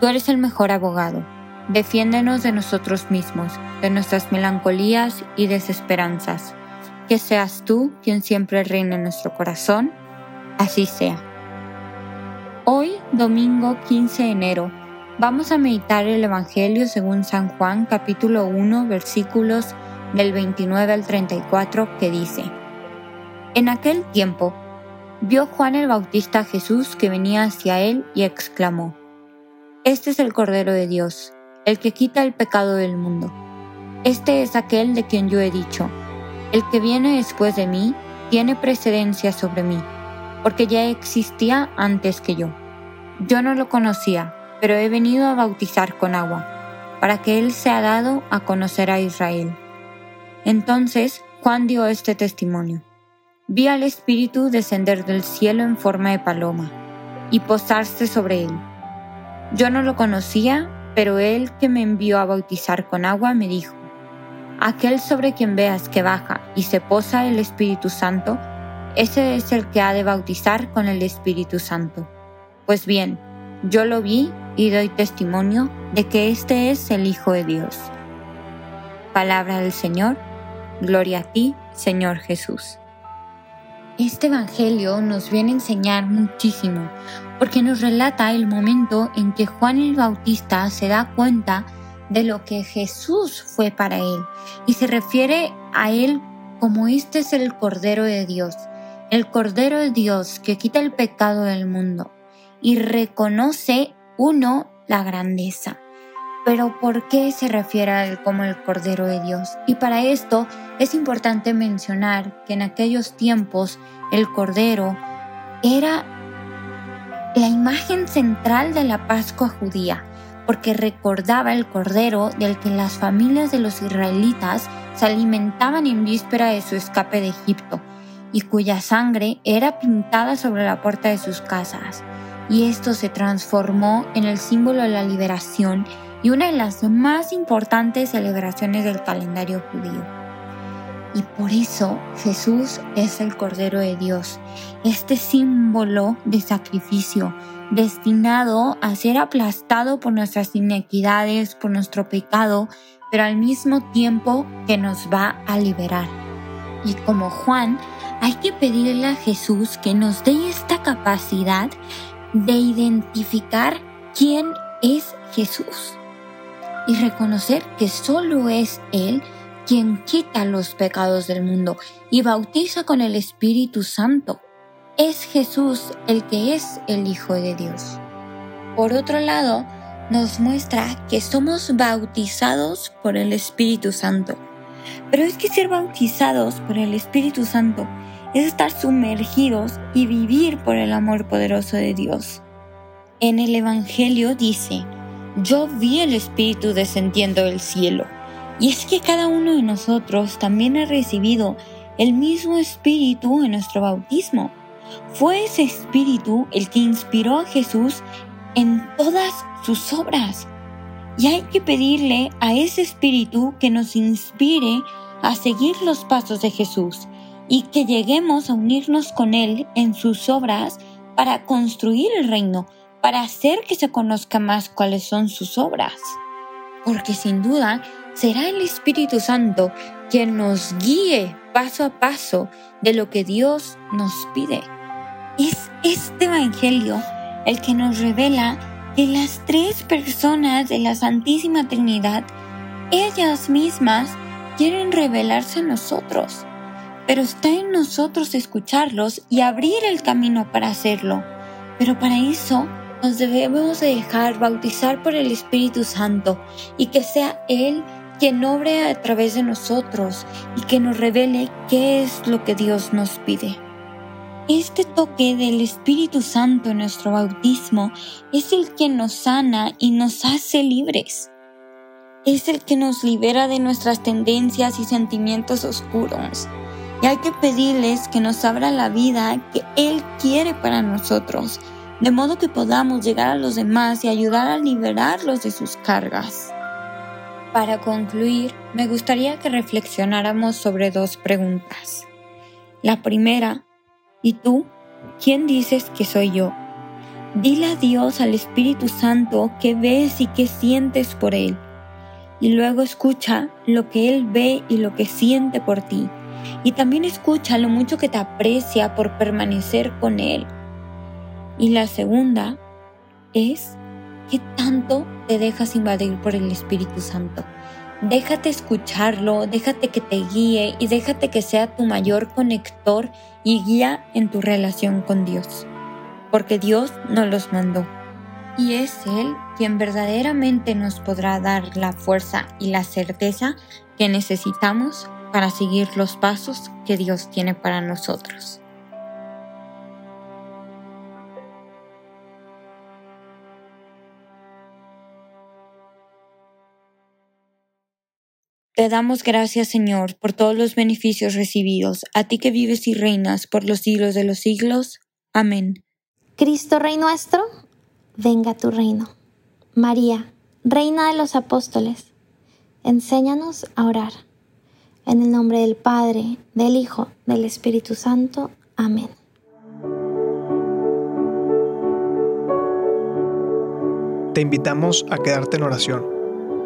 Tú eres el mejor abogado. Defiéndenos de nosotros mismos, de nuestras melancolías y desesperanzas. Que seas tú quien siempre reine en nuestro corazón así sea. Hoy, domingo 15 de enero, vamos a meditar el Evangelio según San Juan capítulo 1 versículos del 29 al 34 que dice, En aquel tiempo, vio Juan el Bautista a Jesús que venía hacia él y exclamó, Este es el Cordero de Dios, el que quita el pecado del mundo. Este es aquel de quien yo he dicho, el que viene después de mí tiene precedencia sobre mí porque ya existía antes que yo. Yo no lo conocía, pero he venido a bautizar con agua, para que Él sea dado a conocer a Israel. Entonces Juan dio este testimonio. Vi al Espíritu descender del cielo en forma de paloma y posarse sobre él. Yo no lo conocía, pero él que me envió a bautizar con agua me dijo, Aquel sobre quien veas que baja y se posa el Espíritu Santo, ese es el que ha de bautizar con el Espíritu Santo. Pues bien, yo lo vi y doy testimonio de que este es el Hijo de Dios. Palabra del Señor, gloria a ti, Señor Jesús. Este Evangelio nos viene a enseñar muchísimo, porque nos relata el momento en que Juan el Bautista se da cuenta de lo que Jesús fue para él, y se refiere a él como este es el Cordero de Dios, el Cordero de Dios que quita el pecado del mundo y reconoce uno la grandeza. Pero ¿por qué se refiere a él como el Cordero de Dios? Y para esto es importante mencionar que en aquellos tiempos el Cordero era la imagen central de la Pascua judía, porque recordaba el Cordero del que las familias de los israelitas se alimentaban en víspera de su escape de Egipto y cuya sangre era pintada sobre la puerta de sus casas, y esto se transformó en el símbolo de la liberación y una de las más importantes celebraciones del calendario judío. Y por eso Jesús es el Cordero de Dios, este símbolo de sacrificio destinado a ser aplastado por nuestras inequidades, por nuestro pecado, pero al mismo tiempo que nos va a liberar. Y como Juan, hay que pedirle a Jesús que nos dé esta capacidad de identificar quién es Jesús y reconocer que solo es Él quien quita los pecados del mundo y bautiza con el Espíritu Santo. Es Jesús el que es el Hijo de Dios. Por otro lado, nos muestra que somos bautizados por el Espíritu Santo. Pero es que ser bautizados por el Espíritu Santo es estar sumergidos y vivir por el amor poderoso de Dios. En el Evangelio dice, yo vi el Espíritu descendiendo del cielo. Y es que cada uno de nosotros también ha recibido el mismo Espíritu en nuestro bautismo. Fue ese Espíritu el que inspiró a Jesús en todas sus obras. Y hay que pedirle a ese Espíritu que nos inspire a seguir los pasos de Jesús y que lleguemos a unirnos con Él en sus obras para construir el reino, para hacer que se conozca más cuáles son sus obras. Porque sin duda será el Espíritu Santo quien nos guíe paso a paso de lo que Dios nos pide. Es este Evangelio el que nos revela que las tres personas de la Santísima Trinidad, ellas mismas, quieren revelarse a nosotros pero está en nosotros escucharlos y abrir el camino para hacerlo. Pero para eso nos debemos dejar bautizar por el Espíritu Santo y que sea Él quien obre a través de nosotros y que nos revele qué es lo que Dios nos pide. Este toque del Espíritu Santo en nuestro bautismo es el que nos sana y nos hace libres. Es el que nos libera de nuestras tendencias y sentimientos oscuros. Y hay que pedirles que nos abra la vida que Él quiere para nosotros, de modo que podamos llegar a los demás y ayudar a liberarlos de sus cargas. Para concluir, me gustaría que reflexionáramos sobre dos preguntas. La primera, ¿y tú? ¿Quién dices que soy yo? Dile a Dios, al Espíritu Santo, qué ves y qué sientes por Él. Y luego escucha lo que Él ve y lo que siente por ti. Y también escucha lo mucho que te aprecia por permanecer con Él. Y la segunda es, ¿qué tanto te dejas invadir por el Espíritu Santo? Déjate escucharlo, déjate que te guíe y déjate que sea tu mayor conector y guía en tu relación con Dios. Porque Dios nos los mandó. Y es Él quien verdaderamente nos podrá dar la fuerza y la certeza que necesitamos para seguir los pasos que Dios tiene para nosotros. Te damos gracias, Señor, por todos los beneficios recibidos, a ti que vives y reinas por los siglos de los siglos. Amén. Cristo Rey nuestro, venga tu reino. María, Reina de los Apóstoles, enséñanos a orar. En el nombre del Padre, del Hijo, del Espíritu Santo. Amén. Te invitamos a quedarte en oración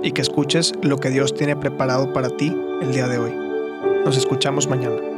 y que escuches lo que Dios tiene preparado para ti el día de hoy. Nos escuchamos mañana.